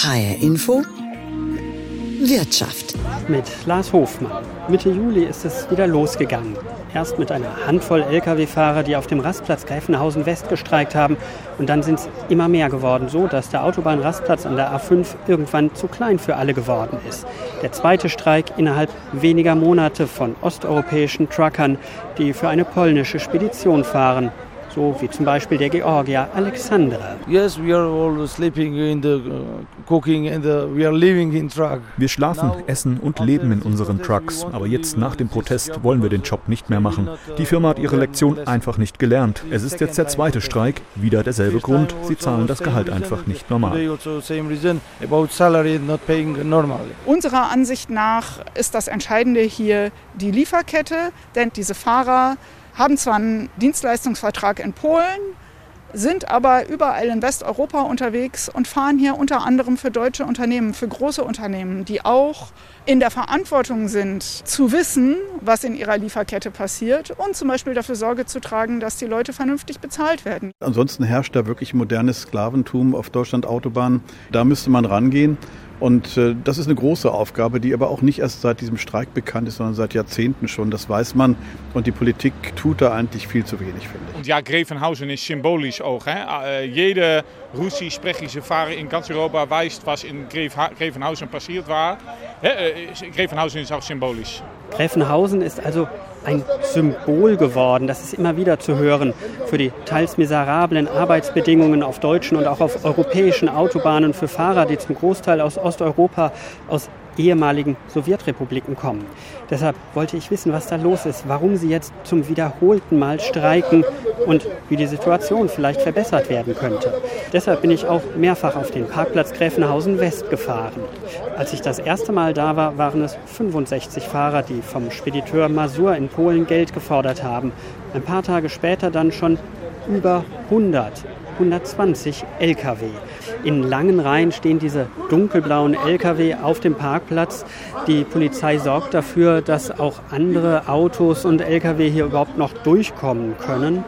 HR Info Wirtschaft mit Lars Hofmann. Mitte Juli ist es wieder losgegangen. Erst mit einer Handvoll Lkw-Fahrer, die auf dem Rastplatz Greifenhausen West gestreikt haben. Und dann sind es immer mehr geworden, so dass der Autobahnrastplatz an der A5 irgendwann zu klein für alle geworden ist. Der zweite Streik innerhalb weniger Monate von osteuropäischen Truckern, die für eine polnische Spedition fahren so wie zum Beispiel der Georgier Alexandra. Yes, we are all sleeping in the uh, cooking and the, we are living in truck. Wir schlafen, essen und leben in unseren Trucks, aber jetzt nach dem Protest wollen wir den Job nicht mehr machen. Die Firma hat ihre Lektion einfach nicht gelernt. Es ist jetzt der zweite Streik, wieder derselbe Grund, sie zahlen das Gehalt einfach nicht normal. Unserer Ansicht nach ist das Entscheidende hier die Lieferkette, denn diese Fahrer haben zwar einen Dienstleistungsvertrag in Polen, sind aber überall in Westeuropa unterwegs und fahren hier unter anderem für deutsche Unternehmen, für große Unternehmen, die auch in der Verantwortung sind, zu wissen, was in ihrer Lieferkette passiert und zum Beispiel dafür Sorge zu tragen, dass die Leute vernünftig bezahlt werden. Ansonsten herrscht da wirklich modernes Sklaventum auf Deutschland Autobahn. Da müsste man rangehen. Und äh, das ist eine große Aufgabe, die aber auch nicht erst seit diesem Streik bekannt ist, sondern seit Jahrzehnten schon. Das weiß man. Und die Politik tut da eigentlich viel zu wenig, finde ich. Und ja, Grevenhausen ist symbolisch auch. Hè? Uh, jede russisch-sprechische Fahrer in ganz Europa weiß, was in Grevenhausen passiert war. Äh, Grevenhausen ist auch symbolisch. Grevenhausen ist also ein Symbol geworden. Das ist immer wieder zu hören für die teils miserablen Arbeitsbedingungen auf deutschen und auch auf europäischen Autobahnen für Fahrer, die zum Großteil aus Osteuropa, aus ehemaligen Sowjetrepubliken kommen. Deshalb wollte ich wissen, was da los ist, warum sie jetzt zum wiederholten Mal streiken und wie die Situation vielleicht verbessert werden könnte. Deshalb bin ich auch mehrfach auf den Parkplatz Gräfenhausen West gefahren. Als ich das erste Mal da war, waren es 65 Fahrer, die vom Spediteur Masur in Polen Geld gefordert haben. Ein paar Tage später dann schon über 100. 120 Lkw. In langen Reihen stehen diese dunkelblauen Lkw auf dem Parkplatz. Die Polizei sorgt dafür, dass auch andere Autos und Lkw hier überhaupt noch durchkommen können.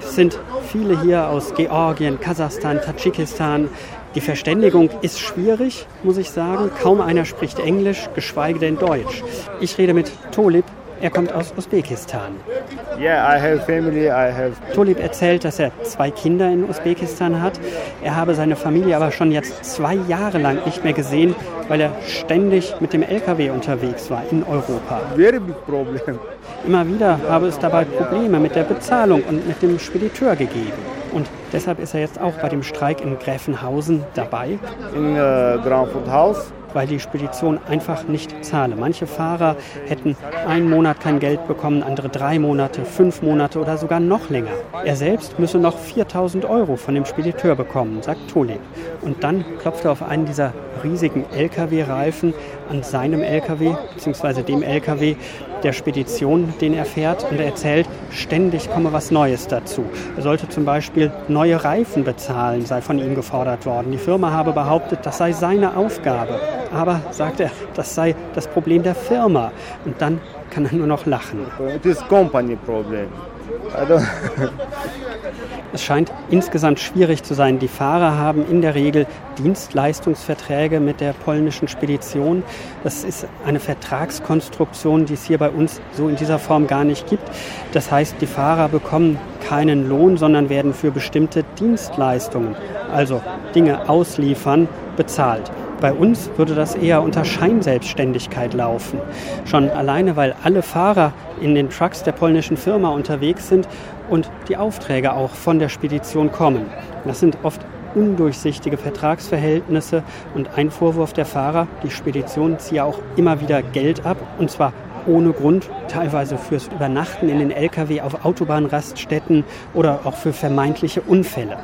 Es sind viele hier aus Georgien, Kasachstan, Tadschikistan. Die Verständigung ist schwierig, muss ich sagen. Kaum einer spricht Englisch, geschweige denn Deutsch. Ich rede mit Tolib, er kommt aus Usbekistan. Yeah, I have family, I have Tolib erzählt, dass er zwei Kinder in Usbekistan hat. Er habe seine Familie aber schon jetzt zwei Jahre lang nicht mehr gesehen, weil er ständig mit dem LKW unterwegs war in Europa. Very big problem. Immer wieder habe es dabei Probleme mit der Bezahlung und mit dem Spediteur gegeben. Und deshalb ist er jetzt auch bei dem Streik in Gräfenhausen dabei. In uh, Granford House weil die Spedition einfach nicht zahle. Manche Fahrer hätten einen Monat kein Geld bekommen, andere drei Monate, fünf Monate oder sogar noch länger. Er selbst müsse noch 4000 Euro von dem Spediteur bekommen, sagt Toleb. Und dann klopft er auf einen dieser riesigen Lkw-Reifen an seinem Lkw, beziehungsweise dem Lkw der Spedition, den er fährt. Und er erzählt, ständig komme was Neues dazu. Er sollte zum Beispiel neue Reifen bezahlen, sei von ihm gefordert worden. Die Firma habe behauptet, das sei seine Aufgabe. Aber, sagt er, das sei das Problem der Firma. Und dann kann er nur noch lachen. It is company problem. Es scheint insgesamt schwierig zu sein. Die Fahrer haben in der Regel Dienstleistungsverträge mit der polnischen Spedition. Das ist eine Vertragskonstruktion, die es hier bei uns so in dieser Form gar nicht gibt. Das heißt, die Fahrer bekommen keinen Lohn, sondern werden für bestimmte Dienstleistungen, also Dinge ausliefern, bezahlt. Bei uns würde das eher unter Scheinselbstständigkeit laufen. Schon alleine, weil alle Fahrer in den Trucks der polnischen Firma unterwegs sind und die Aufträge auch von der Spedition kommen. Das sind oft undurchsichtige Vertragsverhältnisse und ein Vorwurf der Fahrer, die Spedition ziehe auch immer wieder Geld ab und zwar ohne Grund, teilweise fürs Übernachten in den Lkw auf Autobahnraststätten oder auch für vermeintliche Unfälle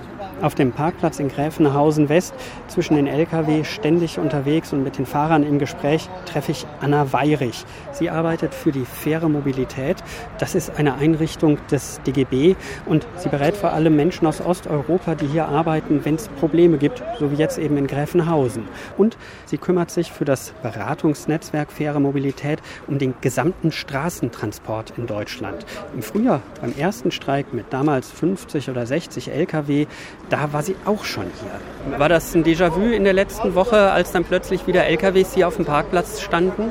auf dem Parkplatz in Gräfenhausen West zwischen den Lkw ständig unterwegs und mit den Fahrern im Gespräch treffe ich Anna Weirich. Sie arbeitet für die faire Mobilität. Das ist eine Einrichtung des DGB und sie berät vor allem Menschen aus Osteuropa, die hier arbeiten, wenn es Probleme gibt, so wie jetzt eben in Gräfenhausen. Und sie kümmert sich für das Beratungsnetzwerk faire Mobilität um den gesamten Straßentransport in Deutschland. Im Frühjahr beim ersten Streik mit damals 50 oder 60 Lkw da war sie auch schon hier. War das ein Déjà-vu in der letzten Woche, als dann plötzlich wieder LKWs hier auf dem Parkplatz standen?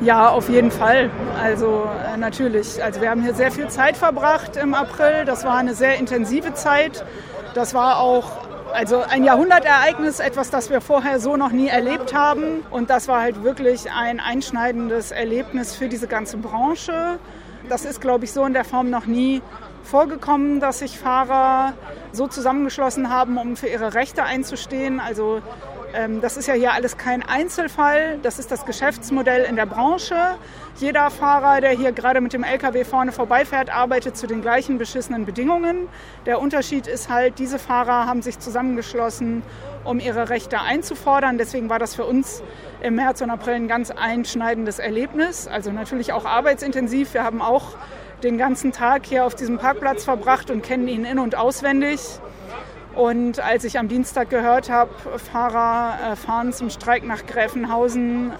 Ja, auf jeden Fall. Also äh, natürlich. Also wir haben hier sehr viel Zeit verbracht im April. Das war eine sehr intensive Zeit. Das war auch also ein Jahrhundertereignis, etwas, das wir vorher so noch nie erlebt haben. Und das war halt wirklich ein einschneidendes Erlebnis für diese ganze Branche. Das ist, glaube ich, so in der Form noch nie vorgekommen, dass sich Fahrer so zusammengeschlossen haben, um für ihre Rechte einzustehen. Also ähm, das ist ja hier alles kein Einzelfall, das ist das Geschäftsmodell in der Branche. Jeder Fahrer, der hier gerade mit dem LKW vorne vorbeifährt, arbeitet zu den gleichen beschissenen Bedingungen. Der Unterschied ist halt, diese Fahrer haben sich zusammengeschlossen, um ihre Rechte einzufordern. Deswegen war das für uns im März und April ein ganz einschneidendes Erlebnis. Also natürlich auch arbeitsintensiv. Wir haben auch den ganzen Tag hier auf diesem Parkplatz verbracht und kennen ihn in- und auswendig. Und als ich am Dienstag gehört habe, Fahrer äh, fahren zum Streik nach Gräfenhausen,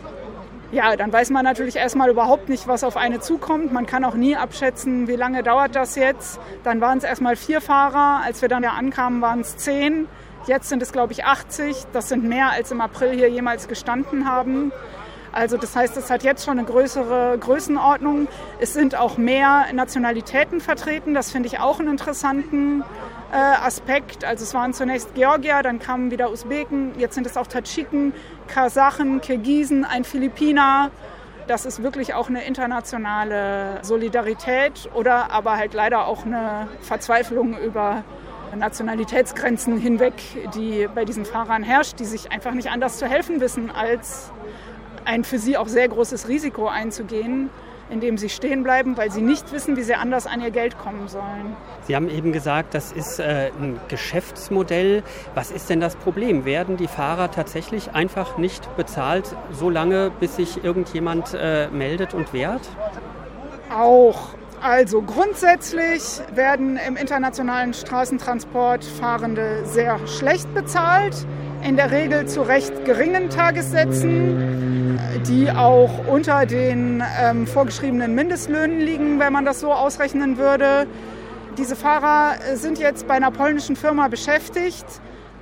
ja, dann weiß man natürlich erstmal überhaupt nicht, was auf eine zukommt. Man kann auch nie abschätzen, wie lange dauert das jetzt. Dann waren es erstmal vier Fahrer. Als wir dann ja ankamen, waren es zehn. Jetzt sind es, glaube ich, 80. Das sind mehr, als im April hier jemals gestanden haben. Also das heißt, es hat jetzt schon eine größere Größenordnung. Es sind auch mehr Nationalitäten vertreten. Das finde ich auch einen interessanten äh, Aspekt. Also es waren zunächst Georgier, dann kamen wieder Usbeken, jetzt sind es auch Tadschiken, Kasachen, Kirgisen, ein Philippiner. Das ist wirklich auch eine internationale Solidarität oder aber halt leider auch eine Verzweiflung über Nationalitätsgrenzen hinweg, die bei diesen Fahrern herrscht, die sich einfach nicht anders zu helfen wissen, als ein für sie auch sehr großes Risiko einzugehen indem sie stehen bleiben, weil sie nicht wissen, wie sie anders an ihr Geld kommen sollen. Sie haben eben gesagt, das ist äh, ein Geschäftsmodell. Was ist denn das Problem? Werden die Fahrer tatsächlich einfach nicht bezahlt, so lange, bis sich irgendjemand äh, meldet und wehrt? Auch. Also grundsätzlich werden im internationalen Straßentransport Fahrende sehr schlecht bezahlt, in der Regel zu recht geringen Tagessätzen die auch unter den ähm, vorgeschriebenen Mindestlöhnen liegen, wenn man das so ausrechnen würde. Diese Fahrer sind jetzt bei einer polnischen Firma beschäftigt.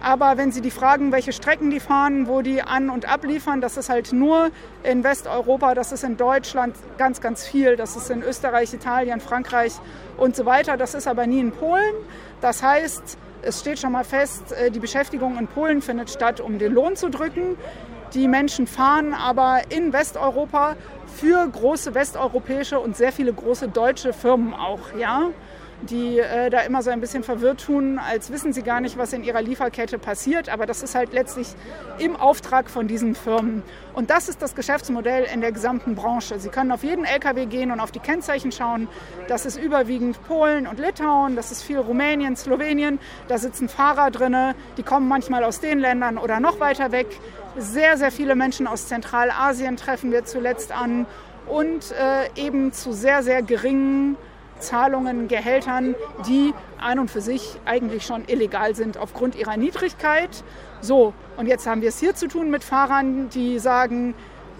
Aber wenn Sie die fragen, welche Strecken die fahren, wo die an- und abliefern, das ist halt nur in Westeuropa, das ist in Deutschland ganz, ganz viel, das ist in Österreich, Italien, Frankreich und so weiter. Das ist aber nie in Polen. Das heißt, es steht schon mal fest, äh, die Beschäftigung in Polen findet statt, um den Lohn zu drücken. Die Menschen fahren aber in Westeuropa für große westeuropäische und sehr viele große deutsche Firmen auch, ja die äh, da immer so ein bisschen verwirrt tun, als wissen sie gar nicht, was in ihrer Lieferkette passiert. Aber das ist halt letztlich im Auftrag von diesen Firmen. Und das ist das Geschäftsmodell in der gesamten Branche. Sie können auf jeden LKW gehen und auf die Kennzeichen schauen. Das ist überwiegend Polen und Litauen, das ist viel Rumänien, Slowenien. Da sitzen Fahrer drin, die kommen manchmal aus den Ländern oder noch weiter weg. Sehr, sehr viele Menschen aus Zentralasien treffen wir zuletzt an und äh, eben zu sehr, sehr geringen Zahlungen, Gehältern, die an und für sich eigentlich schon illegal sind aufgrund ihrer Niedrigkeit. So, und jetzt haben wir es hier zu tun mit Fahrern, die sagen,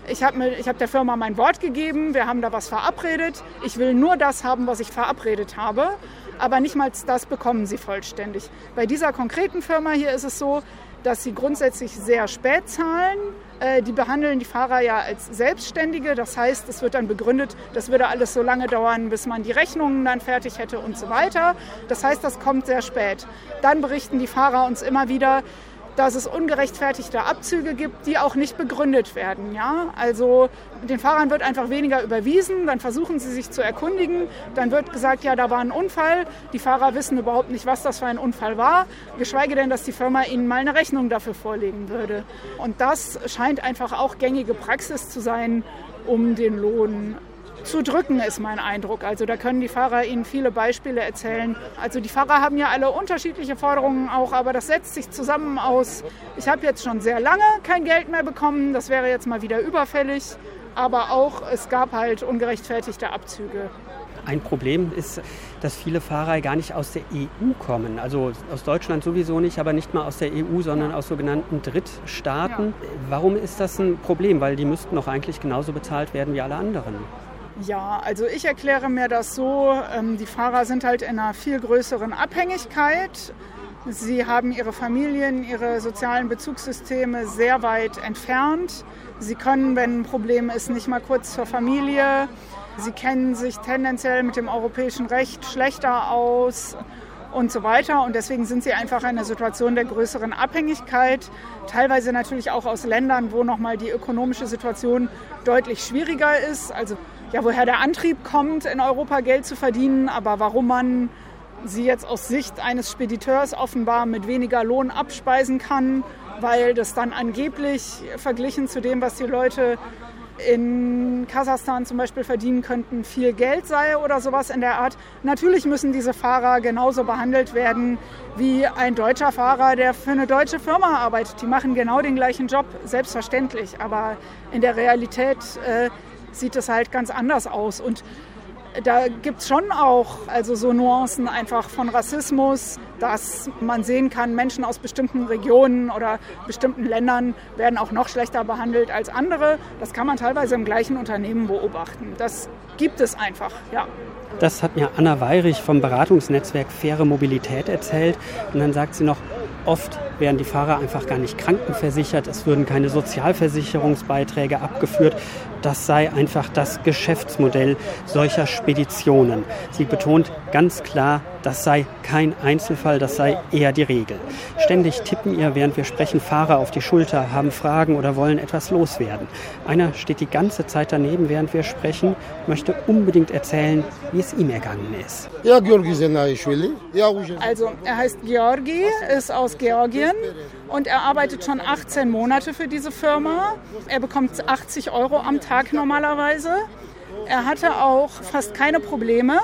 ich habe hab der Firma mein Wort gegeben, wir haben da was verabredet, ich will nur das haben, was ich verabredet habe, aber nicht mal das bekommen sie vollständig. Bei dieser konkreten Firma hier ist es so, dass sie grundsätzlich sehr spät zahlen, äh, die behandeln die Fahrer ja als Selbstständige. Das heißt, es wird dann begründet, das würde alles so lange dauern, bis man die Rechnungen dann fertig hätte und so weiter. Das heißt, das kommt sehr spät. Dann berichten die Fahrer uns immer wieder, dass es ungerechtfertigte Abzüge gibt, die auch nicht begründet werden. Ja? Also den Fahrern wird einfach weniger überwiesen, dann versuchen sie sich zu erkundigen, dann wird gesagt, ja, da war ein Unfall. Die Fahrer wissen überhaupt nicht, was das für ein Unfall war, geschweige denn, dass die Firma ihnen mal eine Rechnung dafür vorlegen würde. Und das scheint einfach auch gängige Praxis zu sein, um den Lohn zu drücken, ist mein Eindruck. Also da können die Fahrer Ihnen viele Beispiele erzählen. Also die Fahrer haben ja alle unterschiedliche Forderungen auch, aber das setzt sich zusammen aus. Ich habe jetzt schon sehr lange kein Geld mehr bekommen, das wäre jetzt mal wieder überfällig, aber auch es gab halt ungerechtfertigte Abzüge. Ein Problem ist, dass viele Fahrer gar nicht aus der EU kommen. Also aus Deutschland sowieso nicht, aber nicht mal aus der EU, sondern aus sogenannten Drittstaaten. Ja. Warum ist das ein Problem? Weil die müssten doch eigentlich genauso bezahlt werden wie alle anderen. Ja, also ich erkläre mir das so, ähm, die Fahrer sind halt in einer viel größeren Abhängigkeit. Sie haben ihre Familien, ihre sozialen Bezugssysteme sehr weit entfernt. Sie können, wenn ein Problem ist, nicht mal kurz zur Familie. Sie kennen sich tendenziell mit dem europäischen Recht schlechter aus und so weiter. Und deswegen sind sie einfach in einer Situation der größeren Abhängigkeit. Teilweise natürlich auch aus Ländern, wo nochmal die ökonomische Situation deutlich schwieriger ist. Also ja, woher der Antrieb kommt, in Europa Geld zu verdienen, aber warum man sie jetzt aus Sicht eines Spediteurs offenbar mit weniger Lohn abspeisen kann, weil das dann angeblich verglichen zu dem, was die Leute in Kasachstan zum Beispiel verdienen könnten, viel Geld sei oder sowas in der Art. Natürlich müssen diese Fahrer genauso behandelt werden wie ein deutscher Fahrer, der für eine deutsche Firma arbeitet. Die machen genau den gleichen Job, selbstverständlich. Aber in der Realität äh, sieht es halt ganz anders aus. Und da gibt es schon auch also so Nuancen einfach von Rassismus, dass man sehen kann, Menschen aus bestimmten Regionen oder bestimmten Ländern werden auch noch schlechter behandelt als andere. Das kann man teilweise im gleichen Unternehmen beobachten. Das gibt es einfach, ja. Das hat mir Anna Weirich vom Beratungsnetzwerk Faire Mobilität erzählt. Und dann sagt sie noch, oft wären die Fahrer einfach gar nicht krankenversichert, es würden keine Sozialversicherungsbeiträge abgeführt. Das sei einfach das Geschäftsmodell solcher Speditionen. Sie betont ganz klar, das sei kein Einzelfall, das sei eher die Regel. Ständig tippen ihr, während wir sprechen, Fahrer auf die Schulter, haben Fragen oder wollen etwas loswerden. Einer steht die ganze Zeit daneben, während wir sprechen, möchte unbedingt erzählen, wie es ihm ergangen ist. Also, er heißt Georgi, ist aus Georgien und er arbeitet schon 18 Monate für diese Firma. Er bekommt 80 Euro am Tag normalerweise. Er hatte auch fast keine Probleme.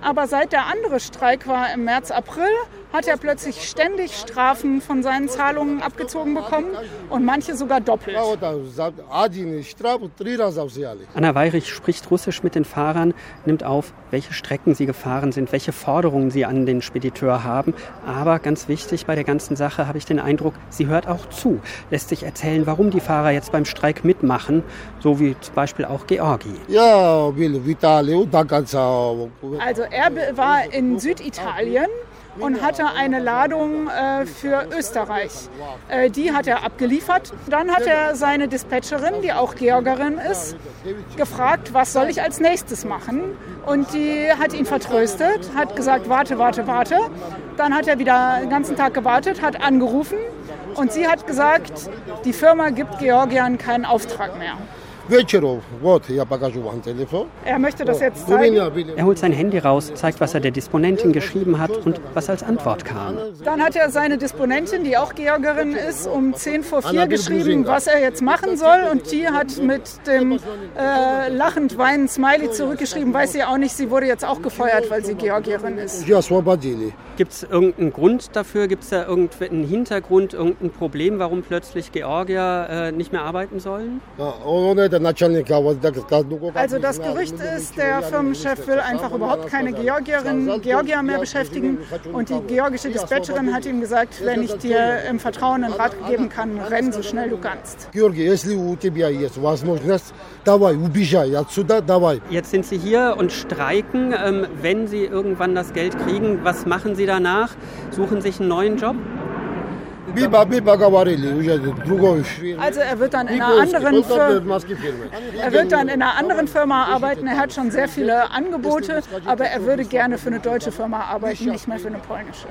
Aber seit der andere Streik war im März, April, hat er plötzlich ständig Strafen von seinen Zahlungen abgezogen bekommen und manche sogar doppelt. Anna Weirich spricht Russisch mit den Fahrern, nimmt auf, welche Strecken sie gefahren sind, welche Forderungen sie an den Spediteur haben. Aber ganz wichtig bei der ganzen Sache habe ich den Eindruck, sie hört auch zu, lässt sich erzählen, warum die Fahrer jetzt beim Streik mitmachen, so wie zum Beispiel auch Georgi. Also er war in Süditalien und hatte eine Ladung äh, für Österreich. Äh, die hat er abgeliefert. Dann hat er seine Dispatcherin, die auch Georgerin ist, gefragt, was soll ich als nächstes machen? Und die hat ihn vertröstet, hat gesagt, warte, warte, warte. Dann hat er wieder den ganzen Tag gewartet, hat angerufen und sie hat gesagt, die Firma gibt Georgiern keinen Auftrag mehr. Er möchte das jetzt zeigen. Er holt sein Handy raus, zeigt, was er der Disponentin geschrieben hat und was als Antwort kam. Dann hat er seine Disponentin, die auch Georgerin ist, um 10 vor 4 geschrieben, was er jetzt machen soll. Und die hat mit dem äh, lachend weinenden Smiley zurückgeschrieben, weiß sie auch nicht, sie wurde jetzt auch gefeuert, weil sie Georgierin ist. Gibt es irgendeinen Grund dafür? Gibt es da irgendeinen Hintergrund, irgendein Problem, warum plötzlich Georgier äh, nicht mehr arbeiten sollen? Also das Gerücht ist, der Firmenchef will einfach überhaupt keine Georgierin, Georgier mehr beschäftigen. Und die georgische Dispatcherin hat ihm gesagt, wenn ich dir im Vertrauen einen Rat geben kann, renn so schnell du kannst. Jetzt sind Sie hier und streiken. Ähm, wenn Sie irgendwann das Geld kriegen, was machen Sie danach? Suchen sich einen neuen Job? Also er wird dann in einer anderen Firma, er wird dann in einer anderen Firma arbeiten. Er hat schon sehr viele Angebote, aber er würde gerne für eine deutsche Firma arbeiten, nicht mehr für eine polnische.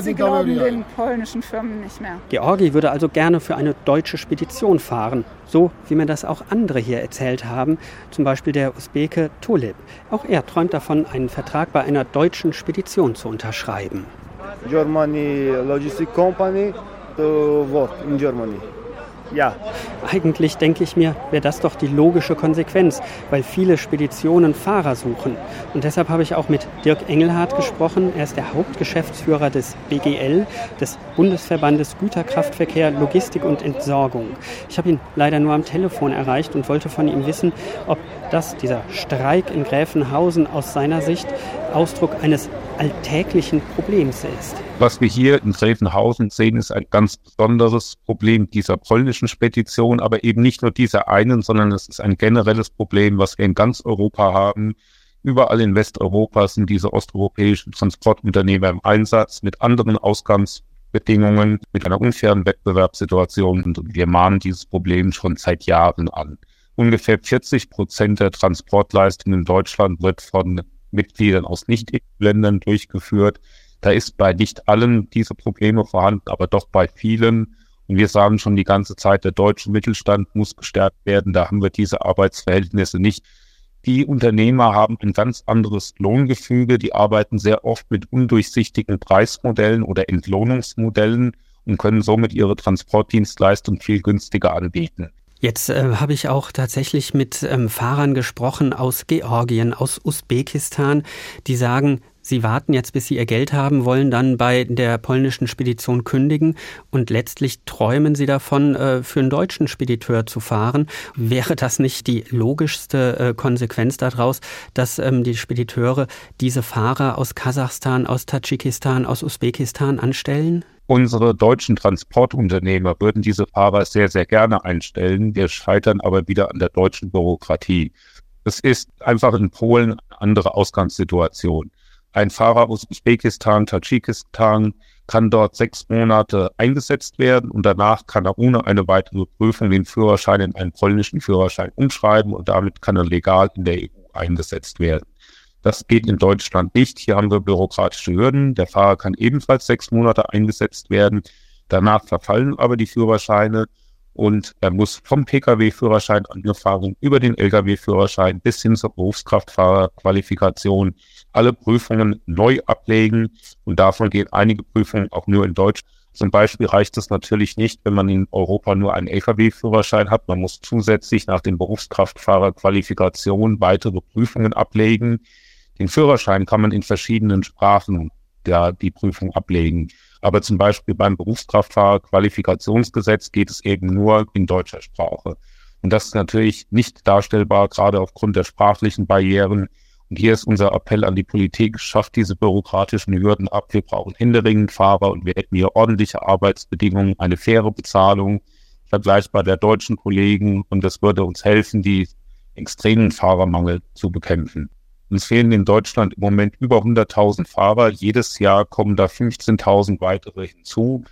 Sie glauben den polnischen Firmen nicht mehr. Georgi würde also gerne für eine deutsche Spedition fahren, so wie mir das auch andere hier erzählt haben, zum Beispiel der Usbeke Tulip. Auch er träumt davon, einen Vertrag bei einer deutschen Spedition zu unterschreiben. Germany Logistic Company to work in Germany. Ja. Eigentlich denke ich mir, wäre das doch die logische Konsequenz, weil viele Speditionen Fahrer suchen. Und deshalb habe ich auch mit Dirk Engelhardt gesprochen. Er ist der Hauptgeschäftsführer des BGL, des Bundesverbandes Güterkraftverkehr, Logistik und Entsorgung. Ich habe ihn leider nur am Telefon erreicht und wollte von ihm wissen, ob das, dieser Streik in Gräfenhausen aus seiner Sicht Ausdruck eines alltäglichen Problems ist. Was wir hier in Gräfenhausen sehen, ist ein ganz besonderes Problem dieser polnischen Spedition, aber eben nicht nur dieser einen, sondern es ist ein generelles Problem, was wir in ganz Europa haben. Überall in Westeuropa sind diese osteuropäischen Transportunternehmer im Einsatz mit anderen Ausgangsbedingungen, mit einer unfairen Wettbewerbssituation. Und wir mahnen dieses Problem schon seit Jahren an. Ungefähr 40 Prozent der Transportleistung in Deutschland wird von Mitgliedern aus Nicht-EU-Ländern durchgeführt. Da ist bei nicht allen diese Probleme vorhanden, aber doch bei vielen. Und wir sagen schon die ganze Zeit, der deutsche Mittelstand muss gestärkt werden. Da haben wir diese Arbeitsverhältnisse nicht. Die Unternehmer haben ein ganz anderes Lohngefüge. Die arbeiten sehr oft mit undurchsichtigen Preismodellen oder Entlohnungsmodellen und können somit ihre Transportdienstleistung viel günstiger anbieten. Jetzt äh, habe ich auch tatsächlich mit ähm, Fahrern gesprochen aus Georgien, aus Usbekistan, die sagen, Sie warten jetzt, bis Sie Ihr Geld haben, wollen dann bei der polnischen Spedition kündigen und letztlich träumen Sie davon, äh, für einen deutschen Spediteur zu fahren. Wäre das nicht die logischste äh, Konsequenz daraus, dass ähm, die Spediteure diese Fahrer aus Kasachstan, aus Tadschikistan, aus Usbekistan anstellen? Unsere deutschen Transportunternehmer würden diese Fahrer sehr, sehr gerne einstellen. Wir scheitern aber wieder an der deutschen Bürokratie. Es ist einfach in Polen eine andere Ausgangssituation. Ein Fahrer aus Usbekistan, Tadschikistan kann dort sechs Monate eingesetzt werden und danach kann er ohne eine weitere Prüfung den Führerschein in einen polnischen Führerschein umschreiben und damit kann er legal in der EU eingesetzt werden. Das geht in Deutschland nicht. Hier haben wir bürokratische Hürden. Der Fahrer kann ebenfalls sechs Monate eingesetzt werden. Danach verfallen aber die Führerscheine und er muss vom Pkw-Führerschein angefahren über den Lkw-Führerschein bis hin zur Berufskraftfahrerqualifikation alle Prüfungen neu ablegen und davon gehen einige Prüfungen auch nur in Deutsch. Zum Beispiel reicht es natürlich nicht, wenn man in Europa nur einen Lkw-Führerschein hat. Man muss zusätzlich nach den Berufskraftfahrerqualifikationen weitere Prüfungen ablegen. Den Führerschein kann man in verschiedenen Sprachen ja, die Prüfung ablegen. Aber zum Beispiel beim Berufskraftfahrerqualifikationsgesetz geht es eben nur in deutscher Sprache. Und das ist natürlich nicht darstellbar, gerade aufgrund der sprachlichen Barrieren, und hier ist unser Appell an die Politik, schafft diese bürokratischen Hürden ab. Wir brauchen händeringend Fahrer und wir hätten hier ordentliche Arbeitsbedingungen, eine faire Bezahlung, vergleichbar der deutschen Kollegen. Und das würde uns helfen, die extremen Fahrermangel zu bekämpfen. Uns fehlen in Deutschland im Moment über 100.000 Fahrer. Jedes Jahr kommen da 15.000 weitere hinzu.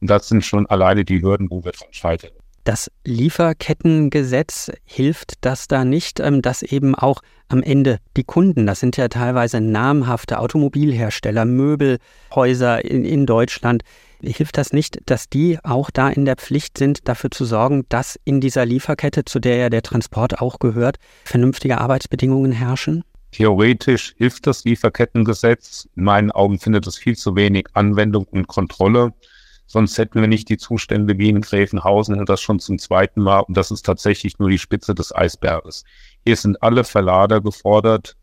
Und das sind schon alleine die Hürden, wo wir dran scheitern. Das Lieferkettengesetz hilft das da nicht, ähm, dass eben auch am Ende die Kunden, das sind ja teilweise namhafte Automobilhersteller, Möbelhäuser in, in Deutschland, hilft das nicht, dass die auch da in der Pflicht sind, dafür zu sorgen, dass in dieser Lieferkette, zu der ja der Transport auch gehört, vernünftige Arbeitsbedingungen herrschen? Theoretisch hilft das Lieferkettengesetz. In meinen Augen findet es viel zu wenig Anwendung und Kontrolle. Sonst hätten wir nicht die Zustände wie in Gräfenhausen und das schon zum zweiten Mal. Und das ist tatsächlich nur die Spitze des Eisberges. Hier sind alle Verlader gefordert,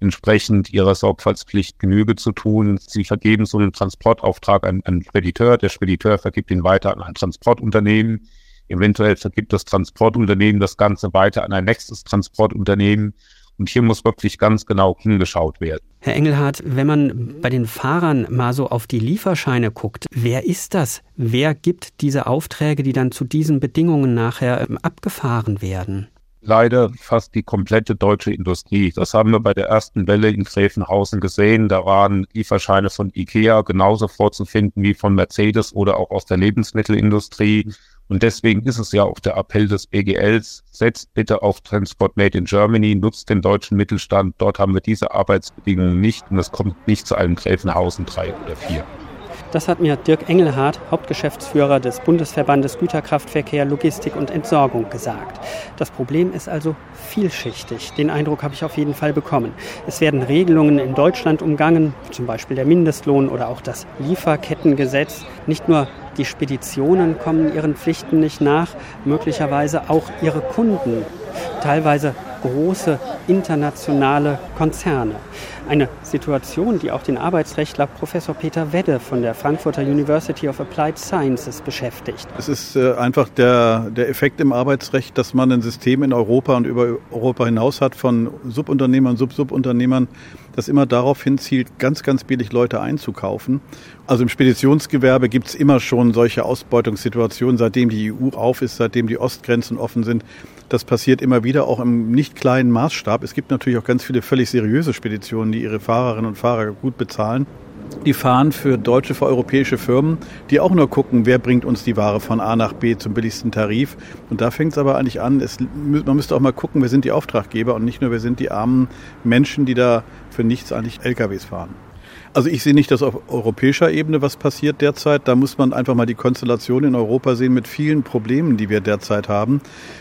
entsprechend ihrer Sorgfaltspflicht Genüge zu tun. Sie vergeben so einen Transportauftrag an einen Spediteur. Der Spediteur vergibt ihn weiter an ein Transportunternehmen. Eventuell vergibt das Transportunternehmen das Ganze weiter an ein nächstes Transportunternehmen. Und hier muss wirklich ganz genau hingeschaut werden. Herr Engelhardt, wenn man bei den Fahrern mal so auf die Lieferscheine guckt, wer ist das? Wer gibt diese Aufträge, die dann zu diesen Bedingungen nachher ähm, abgefahren werden? Leider fast die komplette deutsche Industrie. Das haben wir bei der ersten Welle in Gräfenhausen gesehen. Da waren Lieferscheine von IKEA genauso vorzufinden wie von Mercedes oder auch aus der Lebensmittelindustrie. Und deswegen ist es ja auch der Appell des BGLs, setzt bitte auf Transport Made in Germany, nutzt den deutschen Mittelstand. Dort haben wir diese Arbeitsbedingungen nicht und es kommt nicht zu einem Gräfenhausen 3 oder 4. Das hat mir Dirk Engelhardt, Hauptgeschäftsführer des Bundesverbandes Güterkraftverkehr, Logistik und Entsorgung, gesagt. Das Problem ist also vielschichtig. Den Eindruck habe ich auf jeden Fall bekommen. Es werden Regelungen in Deutschland umgangen, zum Beispiel der Mindestlohn oder auch das Lieferkettengesetz. Nicht nur die Speditionen kommen ihren Pflichten nicht nach, möglicherweise auch ihre Kunden, teilweise große internationale Konzerne. Eine Situation, die auch den Arbeitsrechtler Professor Peter Wedde von der Frankfurter University of Applied Sciences beschäftigt. Es ist äh, einfach der, der Effekt im Arbeitsrecht, dass man ein System in Europa und über Europa hinaus hat von Subunternehmern, Sub-Subunternehmern, das immer darauf hinzielt, ganz, ganz billig Leute einzukaufen. Also im Speditionsgewerbe gibt es immer schon solche Ausbeutungssituationen, seitdem die EU auf ist, seitdem die Ostgrenzen offen sind. Das passiert immer wieder, auch im nicht kleinen Maßstab. Es gibt natürlich auch ganz viele völlig seriöse Speditionen, die ihre Fahrerinnen und Fahrer gut bezahlen. Die fahren für deutsche, für europäische Firmen, die auch nur gucken, wer bringt uns die Ware von A nach B zum billigsten Tarif. Und da fängt es aber eigentlich an, es, man müsste auch mal gucken, wer sind die Auftraggeber und nicht nur, wer sind die armen Menschen, die da für nichts eigentlich LKWs fahren. Also ich sehe nicht, dass auf europäischer Ebene was passiert derzeit. Da muss man einfach mal die Konstellation in Europa sehen mit vielen Problemen, die wir derzeit haben.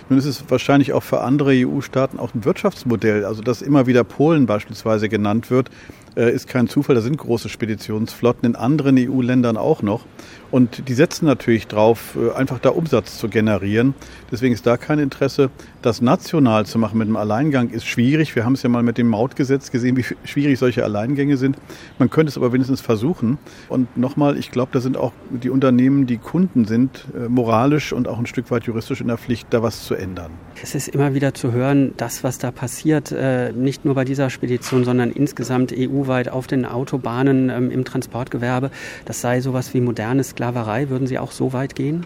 Nun ist es wahrscheinlich auch für andere EU-Staaten auch ein Wirtschaftsmodell. Also dass immer wieder Polen beispielsweise genannt wird, äh, ist kein Zufall. Da sind große Speditionsflotten in anderen EU-Ländern auch noch. Und die setzen natürlich drauf, äh, einfach da Umsatz zu generieren. Deswegen ist da kein Interesse. Das national zu machen mit einem Alleingang ist schwierig. Wir haben es ja mal mit dem Mautgesetz gesehen, wie schwierig solche Alleingänge sind. Man könnte es aber wenigstens versuchen. Und nochmal, ich glaube, da sind auch die Unternehmen, die Kunden sind, äh, moralisch und auch ein Stück weit juristisch in der Pflicht, da was zu ändern. Es ist immer wieder zu hören, das, was da passiert, äh, nicht nur bei dieser Spedition, sondern insgesamt EU-weit auf den Autobahnen, ähm, im Transportgewerbe, das sei sowas wie moderne Sklaverei. Würden Sie auch so weit gehen?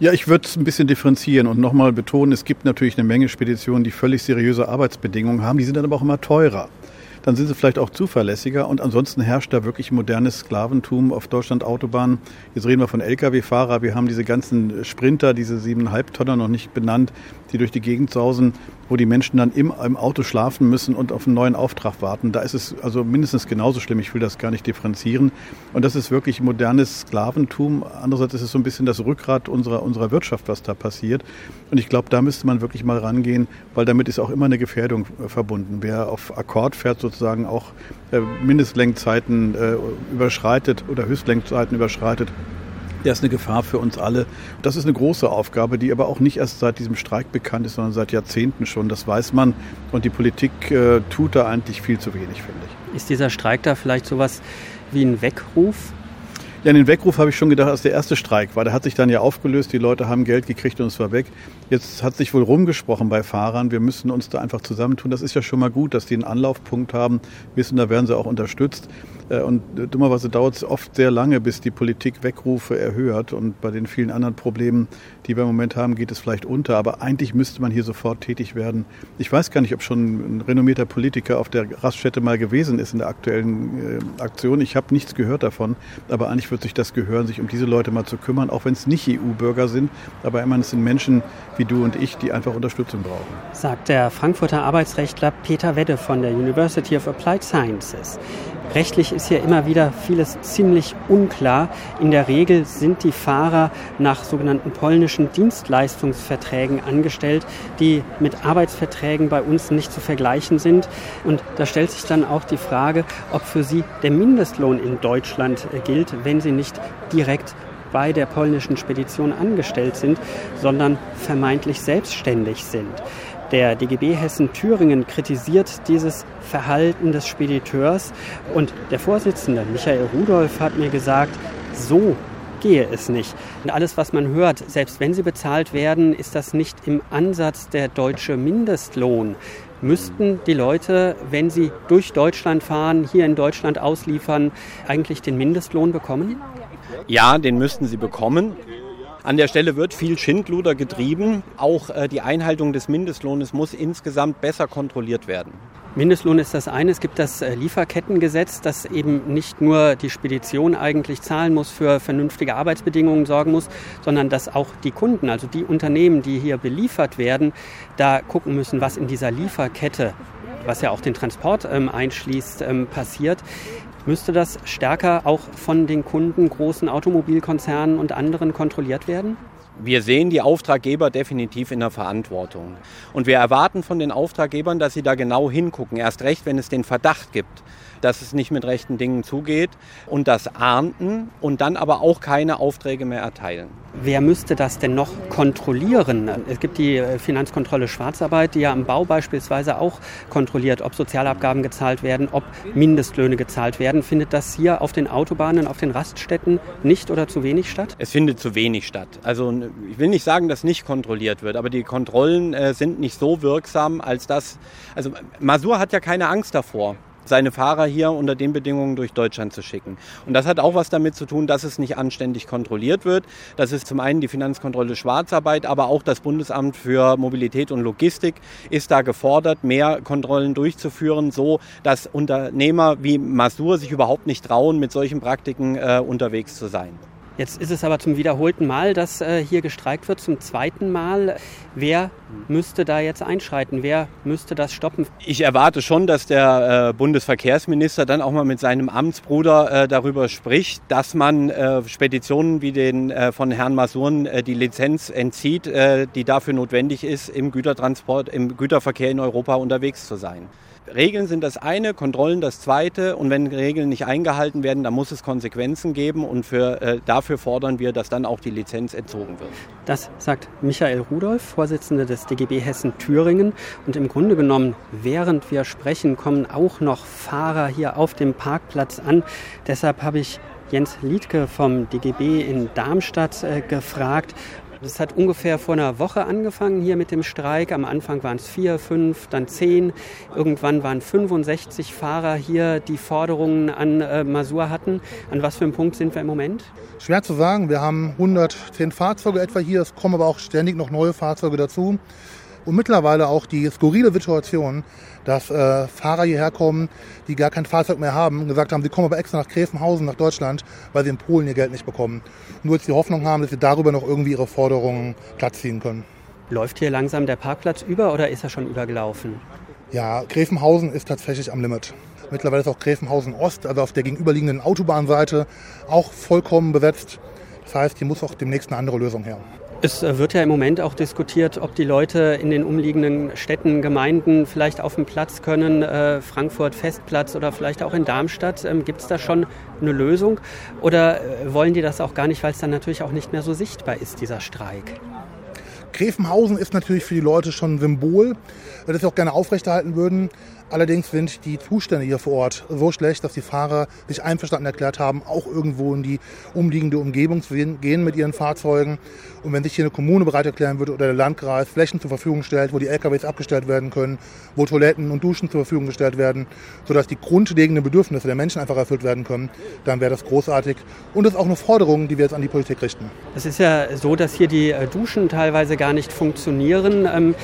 Ja, ich würde es ein bisschen differenzieren und nochmal betonen, es gibt natürlich eine Menge Speditionen, die völlig seriöse Arbeitsbedingungen haben, die sind dann aber auch immer teurer. Dann sind sie vielleicht auch zuverlässiger und ansonsten herrscht da wirklich modernes Sklaventum auf Deutschland Autobahnen. Jetzt reden wir von Lkw-Fahrer, wir haben diese ganzen Sprinter, diese siebeneinhalb Tonner noch nicht benannt, die durch die Gegend sausen, wo die Menschen dann im, im Auto schlafen müssen und auf einen neuen Auftrag warten. Da ist es also mindestens genauso schlimm. Ich will das gar nicht differenzieren. Und das ist wirklich modernes Sklaventum. Andererseits ist es so ein bisschen das Rückgrat unserer, unserer Wirtschaft, was da passiert. Und ich glaube, da müsste man wirklich mal rangehen, weil damit ist auch immer eine Gefährdung äh, verbunden. Wer auf Akkord fährt, sozusagen auch äh, Mindestlenkzeiten äh, überschreitet oder Höchstlenkzeiten überschreitet, der ist eine Gefahr für uns alle. Das ist eine große Aufgabe, die aber auch nicht erst seit diesem Streik bekannt ist, sondern seit Jahrzehnten schon. Das weiß man. Und die Politik äh, tut da eigentlich viel zu wenig, finde ich. Ist dieser Streik da vielleicht sowas wie ein Weckruf? Ja, den Weckruf habe ich schon gedacht, als der erste Streik war. Der hat sich dann ja aufgelöst, die Leute haben Geld gekriegt und es war weg. Jetzt hat sich wohl rumgesprochen bei Fahrern, wir müssen uns da einfach zusammentun. Das ist ja schon mal gut, dass die einen Anlaufpunkt haben, wissen, da werden sie auch unterstützt. Äh, und dummerweise dauert es oft sehr lange, bis die Politik Weckrufe erhört. Und bei den vielen anderen Problemen, die wir im Moment haben, geht es vielleicht unter. Aber eigentlich müsste man hier sofort tätig werden. Ich weiß gar nicht, ob schon ein renommierter Politiker auf der Raststätte mal gewesen ist in der aktuellen äh, Aktion. Ich habe nichts gehört davon. Aber eigentlich wird sich das gehören, sich um diese Leute mal zu kümmern, auch wenn es nicht EU-Bürger sind. Aber immerhin sind Menschen wie du und ich, die einfach Unterstützung brauchen. Sagt der Frankfurter Arbeitsrechtler Peter Wedde von der University of Applied Sciences. Rechtlich ist hier immer wieder vieles ziemlich unklar. In der Regel sind die Fahrer nach sogenannten polnischen Dienstleistungsverträgen angestellt, die mit Arbeitsverträgen bei uns nicht zu vergleichen sind. Und da stellt sich dann auch die Frage, ob für sie der Mindestlohn in Deutschland gilt, wenn sie nicht direkt bei der polnischen Spedition angestellt sind, sondern vermeintlich selbstständig sind. Der DGB Hessen Thüringen kritisiert dieses Verhalten des Spediteurs und der Vorsitzende Michael Rudolph hat mir gesagt, so gehe es nicht. Und alles, was man hört, selbst wenn sie bezahlt werden, ist das nicht im Ansatz der deutsche Mindestlohn. Müssten die Leute, wenn sie durch Deutschland fahren, hier in Deutschland ausliefern, eigentlich den Mindestlohn bekommen? Ja, den müssten sie bekommen. An der Stelle wird viel Schindluder getrieben. Auch äh, die Einhaltung des Mindestlohnes muss insgesamt besser kontrolliert werden. Mindestlohn ist das eine. Es gibt das äh, Lieferkettengesetz, das eben nicht nur die Spedition eigentlich zahlen muss, für vernünftige Arbeitsbedingungen sorgen muss, sondern dass auch die Kunden, also die Unternehmen, die hier beliefert werden, da gucken müssen, was in dieser Lieferkette was ja auch den Transport ähm, einschließt, ähm, passiert. Müsste das stärker auch von den Kunden, großen Automobilkonzernen und anderen kontrolliert werden? Wir sehen die Auftraggeber definitiv in der Verantwortung. Und wir erwarten von den Auftraggebern, dass sie da genau hingucken. Erst recht, wenn es den Verdacht gibt, dass es nicht mit rechten Dingen zugeht und das ahnden und dann aber auch keine Aufträge mehr erteilen. Wer müsste das denn noch kontrollieren? Es gibt die äh, Finanzkontrolle Schwarzarbeit, die ja am Bau beispielsweise auch kontrolliert, ob Sozialabgaben gezahlt werden, ob Mindestlöhne gezahlt werden. Findet das hier auf den Autobahnen, auf den Raststätten nicht oder zu wenig statt? Es findet zu wenig statt. Also ich will nicht sagen, dass nicht kontrolliert wird, aber die Kontrollen äh, sind nicht so wirksam, als dass. Also Masur hat ja keine Angst davor seine Fahrer hier unter den Bedingungen durch Deutschland zu schicken. Und das hat auch was damit zu tun, dass es nicht anständig kontrolliert wird. Das ist zum einen die Finanzkontrolle Schwarzarbeit, aber auch das Bundesamt für Mobilität und Logistik ist da gefordert, mehr Kontrollen durchzuführen, so dass Unternehmer wie Masur sich überhaupt nicht trauen, mit solchen Praktiken äh, unterwegs zu sein. Jetzt ist es aber zum wiederholten Mal, dass äh, hier gestreikt wird, zum zweiten Mal. Wer müsste da jetzt einschreiten? Wer müsste das stoppen? Ich erwarte schon, dass der äh, Bundesverkehrsminister dann auch mal mit seinem Amtsbruder äh, darüber spricht, dass man äh, Speditionen wie den äh, von Herrn Masuren äh, die Lizenz entzieht, die dafür notwendig ist, im Gütertransport, im Güterverkehr in Europa unterwegs zu sein. Regeln sind das eine, Kontrollen das zweite. Und wenn Regeln nicht eingehalten werden, dann muss es Konsequenzen geben. Und für, äh, dafür fordern wir, dass dann auch die Lizenz entzogen wird. Das sagt Michael Rudolph, Vorsitzender des DGB Hessen Thüringen. Und im Grunde genommen, während wir sprechen, kommen auch noch Fahrer hier auf dem Parkplatz an. Deshalb habe ich Jens Liedke vom DGB in Darmstadt äh, gefragt, das hat ungefähr vor einer Woche angefangen hier mit dem Streik. Am Anfang waren es vier, fünf, dann zehn. Irgendwann waren 65 Fahrer hier, die Forderungen an äh, Masur hatten. An was für einem Punkt sind wir im Moment? Schwer zu sagen. Wir haben 110 Fahrzeuge etwa hier. Es kommen aber auch ständig noch neue Fahrzeuge dazu. Und mittlerweile auch die skurrile Situation, dass äh, Fahrer hierher kommen, die gar kein Fahrzeug mehr haben, und gesagt haben, sie kommen aber extra nach Gräfenhausen, nach Deutschland, weil sie in Polen ihr Geld nicht bekommen. Nur jetzt die Hoffnung haben, dass sie darüber noch irgendwie ihre Forderungen platziehen können. Läuft hier langsam der Parkplatz über oder ist er schon übergelaufen? Ja, Gräfenhausen ist tatsächlich am Limit. Mittlerweile ist auch Gräfenhausen Ost, also auf der gegenüberliegenden Autobahnseite, auch vollkommen besetzt. Das heißt, hier muss auch demnächst eine andere Lösung her. Es wird ja im Moment auch diskutiert, ob die Leute in den umliegenden Städten, Gemeinden vielleicht auf dem Platz können, äh, Frankfurt Festplatz oder vielleicht auch in Darmstadt. Ähm, Gibt es da schon eine Lösung oder äh, wollen die das auch gar nicht, weil es dann natürlich auch nicht mehr so sichtbar ist, dieser Streik? Gräfenhausen ist natürlich für die Leute schon ein Symbol, das sie auch gerne aufrechterhalten würden. Allerdings sind die Zustände hier vor Ort so schlecht, dass die Fahrer sich einverstanden erklärt haben, auch irgendwo in die umliegende Umgebung zu gehen mit ihren Fahrzeugen. Und wenn sich hier eine Kommune bereit erklären würde oder der Landkreis Flächen zur Verfügung stellt, wo die LKWs abgestellt werden können, wo Toiletten und Duschen zur Verfügung gestellt werden, sodass die grundlegenden Bedürfnisse der Menschen einfach erfüllt werden können, dann wäre das großartig. Und das ist auch eine Forderung, die wir jetzt an die Politik richten. Es ist ja so, dass hier die äh, Duschen teilweise gar nicht funktionieren.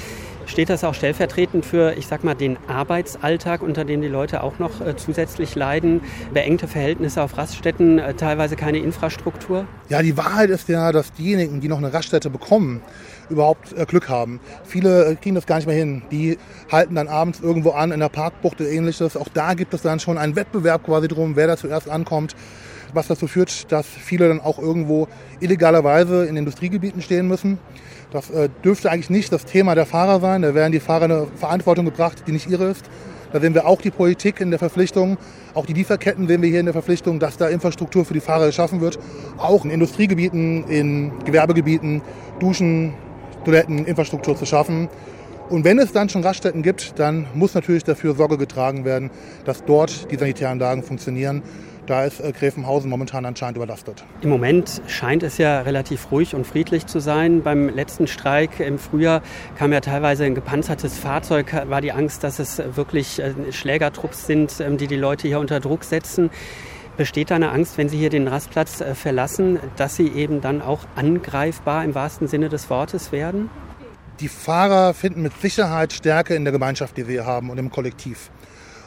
Steht das auch stellvertretend für, ich sag mal, den Arbeitsalltag, unter dem die Leute auch noch äh, zusätzlich leiden? Beengte Verhältnisse auf Raststätten, äh, teilweise keine Infrastruktur? Ja, die Wahrheit ist ja, dass diejenigen, die noch eine Raststätte bekommen, überhaupt äh, Glück haben. Viele äh, kriegen das gar nicht mehr hin. Die halten dann abends irgendwo an in der Parkbucht oder ähnliches. Auch da gibt es dann schon einen Wettbewerb quasi drum, wer da zuerst ankommt was dazu führt, dass viele dann auch irgendwo illegalerweise in Industriegebieten stehen müssen. Das äh, dürfte eigentlich nicht das Thema der Fahrer sein. Da werden die Fahrer eine Verantwortung gebracht, die nicht ihre ist. Da sehen wir auch die Politik in der Verpflichtung, auch die Lieferketten sehen wir hier in der Verpflichtung, dass da Infrastruktur für die Fahrer geschaffen wird. Auch in Industriegebieten, in Gewerbegebieten, Duschen, Toiletten, Infrastruktur zu schaffen. Und wenn es dann schon Raststätten gibt, dann muss natürlich dafür Sorge getragen werden, dass dort die Sanitäranlagen funktionieren da ist äh, Gräfenhausen momentan anscheinend überlastet. Im Moment scheint es ja relativ ruhig und friedlich zu sein. Beim letzten Streik im Frühjahr kam ja teilweise ein gepanzertes Fahrzeug, war die Angst, dass es wirklich äh, Schlägertrupps sind, ähm, die die Leute hier unter Druck setzen. Besteht da eine Angst, wenn Sie hier den Rastplatz äh, verlassen, dass Sie eben dann auch angreifbar im wahrsten Sinne des Wortes werden? Die Fahrer finden mit Sicherheit Stärke in der Gemeinschaft, die sie hier haben und im Kollektiv.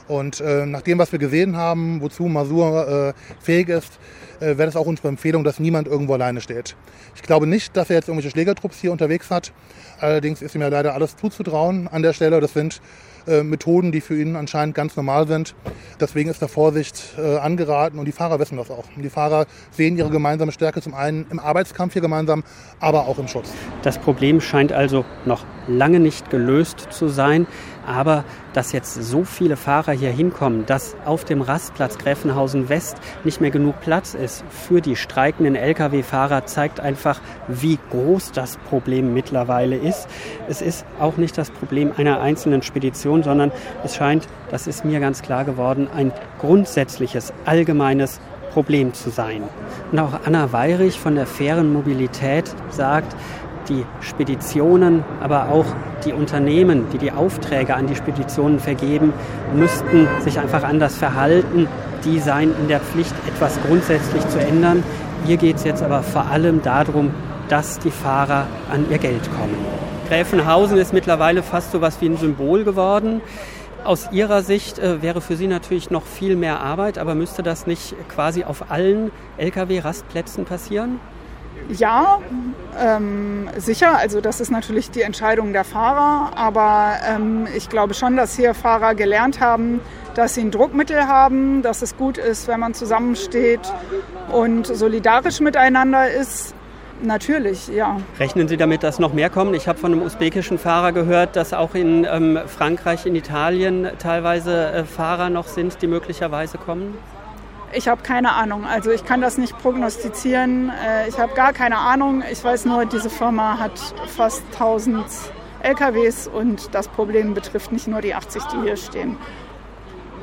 Und äh, nach dem, was wir gesehen haben, wozu Masur äh, fähig ist, äh, wäre das auch unsere Empfehlung, dass niemand irgendwo alleine steht. Ich glaube nicht, dass er jetzt irgendwelche Schlägertrupps hier unterwegs hat. Allerdings ist ihm ja leider alles zuzutrauen an der Stelle. Das sind äh, Methoden, die für ihn anscheinend ganz normal sind. Deswegen ist da Vorsicht äh, angeraten und die Fahrer wissen das auch. Und die Fahrer sehen ihre gemeinsame Stärke zum einen im Arbeitskampf hier gemeinsam, aber auch im Schutz. Das Problem scheint also noch lange nicht gelöst zu sein. Aber dass jetzt so viele Fahrer hier hinkommen, dass auf dem Rastplatz Gräfenhausen West nicht mehr genug Platz ist für die streikenden Lkw-Fahrer, zeigt einfach, wie groß das Problem mittlerweile ist. Es ist auch nicht das Problem einer einzelnen Spedition, sondern es scheint, das ist mir ganz klar geworden, ein grundsätzliches, allgemeines Problem zu sein. Und auch Anna Weirich von der fairen Mobilität sagt, die Speditionen, aber auch die Unternehmen, die die Aufträge an die Speditionen vergeben, müssten sich einfach anders verhalten. Die seien in der Pflicht, etwas grundsätzlich zu ändern. Hier geht es jetzt aber vor allem darum, dass die Fahrer an ihr Geld kommen. Gräfenhausen ist mittlerweile fast so was wie ein Symbol geworden. Aus Ihrer Sicht äh, wäre für Sie natürlich noch viel mehr Arbeit, aber müsste das nicht quasi auf allen Lkw-Rastplätzen passieren? Ja, ähm, sicher. Also das ist natürlich die Entscheidung der Fahrer. Aber ähm, ich glaube schon, dass hier Fahrer gelernt haben, dass sie ein Druckmittel haben, dass es gut ist, wenn man zusammensteht und solidarisch miteinander ist. Natürlich, ja. Rechnen Sie damit, dass noch mehr kommen? Ich habe von einem usbekischen Fahrer gehört, dass auch in ähm, Frankreich, in Italien teilweise äh, Fahrer noch sind, die möglicherweise kommen. Ich habe keine Ahnung. Also ich kann das nicht prognostizieren. Äh, ich habe gar keine Ahnung. Ich weiß nur, diese Firma hat fast 1000 LKWs und das Problem betrifft nicht nur die 80, die hier stehen.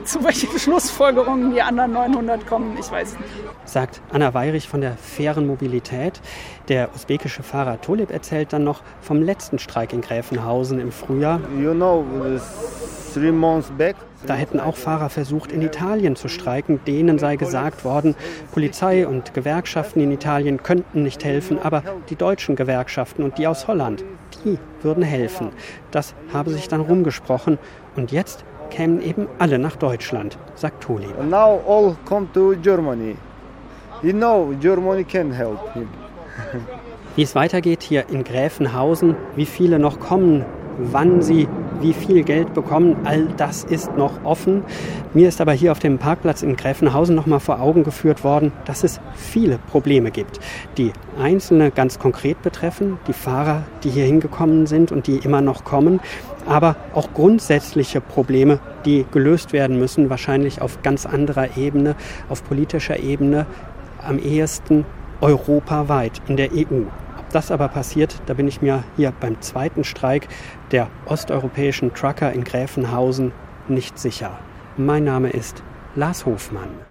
Zu welchen Schlussfolgerungen die anderen 900 kommen, ich weiß nicht. Sagt Anna Weirich von der fairen Mobilität. Der usbekische Fahrer Tolib erzählt dann noch vom letzten Streik in Gräfenhausen im Frühjahr. You know, three months back, da hätten auch Fahrer versucht, in Italien zu streiken. Denen sei gesagt worden, Polizei und Gewerkschaften in Italien könnten nicht helfen, aber die deutschen Gewerkschaften und die aus Holland, die würden helfen. Das habe sich dann rumgesprochen. Und jetzt kämen eben alle nach Deutschland, sagt Toli. Now all come to Germany. You know, Germany can help him. Wie es weitergeht hier in Gräfenhausen, wie viele noch kommen, wann sie wie viel Geld bekommen, all das ist noch offen. Mir ist aber hier auf dem Parkplatz in Gräfenhausen noch mal vor Augen geführt worden, dass es viele Probleme gibt, die einzelne ganz konkret betreffen, die Fahrer, die hier hingekommen sind und die immer noch kommen, aber auch grundsätzliche Probleme, die gelöst werden müssen, wahrscheinlich auf ganz anderer Ebene, auf politischer Ebene, am ehesten europaweit in der EU das aber passiert, da bin ich mir hier beim zweiten Streik der osteuropäischen Trucker in Gräfenhausen nicht sicher. Mein Name ist Lars Hofmann.